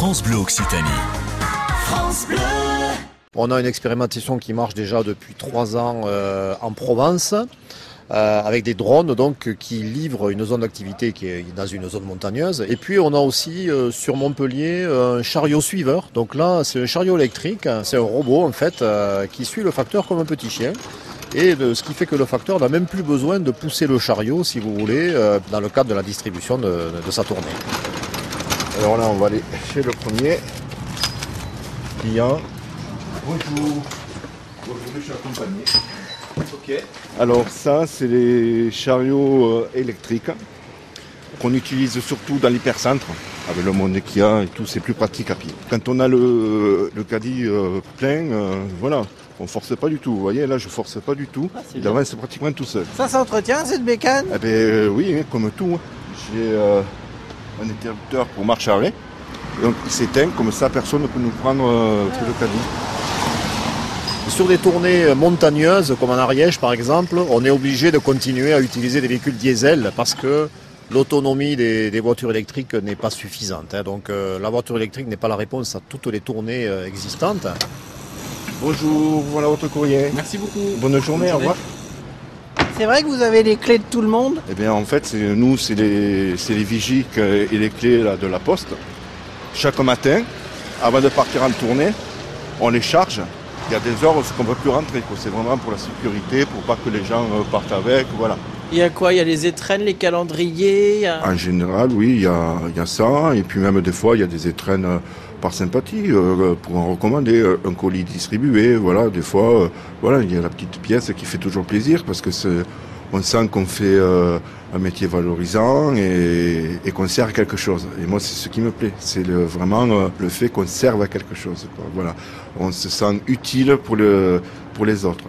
France Bleu Occitanie. France Bleu. On a une expérimentation qui marche déjà depuis trois ans euh, en Provence. euh, avec des drones donc qui livrent une zone d'activité qui est dans une zone montagneuse. Et puis on a aussi euh, sur Montpellier un chariot suiveur. Donc là c'est un chariot électrique, c'est un robot en fait euh, qui suit le facteur comme un petit chien. Et de- ce qui fait que le facteur n'a même plus besoin de pousser le chariot, si vous voulez, euh, dans le cadre de la distribution de, de sa tournée. Alors là, on va aller chez le premier client. Bonjour. Bonjour, je suis accompagné. Ok. Alors ça, c'est les chariots euh, électriques qu'on utilise surtout dans l'hypercentre. Avec le monde qu'il y a et tout, c'est plus pratique à pied. Quand on a le, le caddie euh, plein, euh, voilà, on force pas du tout. Vous voyez, là, je force pas du tout. Il avance pratiquement tout seul. Ça s'entretient cette bécane? Eh euh, oui, hein, comme tout. hein. J'ai euh, un interrupteur pour marche arrêt. Donc il s'éteint, comme ça personne ne peut nous prendre euh, tout le caddie. Sur des tournées montagneuses, comme en Ariège par exemple, on est obligé de continuer à utiliser des véhicules diesel parce que l'autonomie des, des voitures électriques n'est pas suffisante. hein. Donc euh, la voiture électrique n'est pas la réponse à toutes les tournées euh, existantes. Bonjour, voilà votre courrier. Merci beaucoup. Bonne journée, au revoir. C'est vrai que vous avez les clés de tout le monde Eh bien en fait, nous, c'est les, les et les clés de la poste. Chaque matin, avant de partir en tournée, on les charge. Il y a des heures où on ne peut plus rentrer. C'est vraiment pour la sécurité, pour pas que les gens euh, partent avec. Voilà. Il y a quoi? Il y a les étrennes, les calendriers En général, oui, il y a, il y a ça. Et puis même des fois, il y a des étrennes euh, par sympathie euh, pour en recommander euh, un colis distribué. Voilà, des fois, euh, voilà, il y a la petite pièce qui fait toujours plaisir parce que c'est, on sent qu'on fait euh, un métier valorisant et, et qu'on sert à quelque chose. Et moi, c'est ce qui me plaît. C'est le, vraiment euh, le fait qu'on serve à quelque chose. quoi. Voilà, on se sent utile pour le, pour les autres.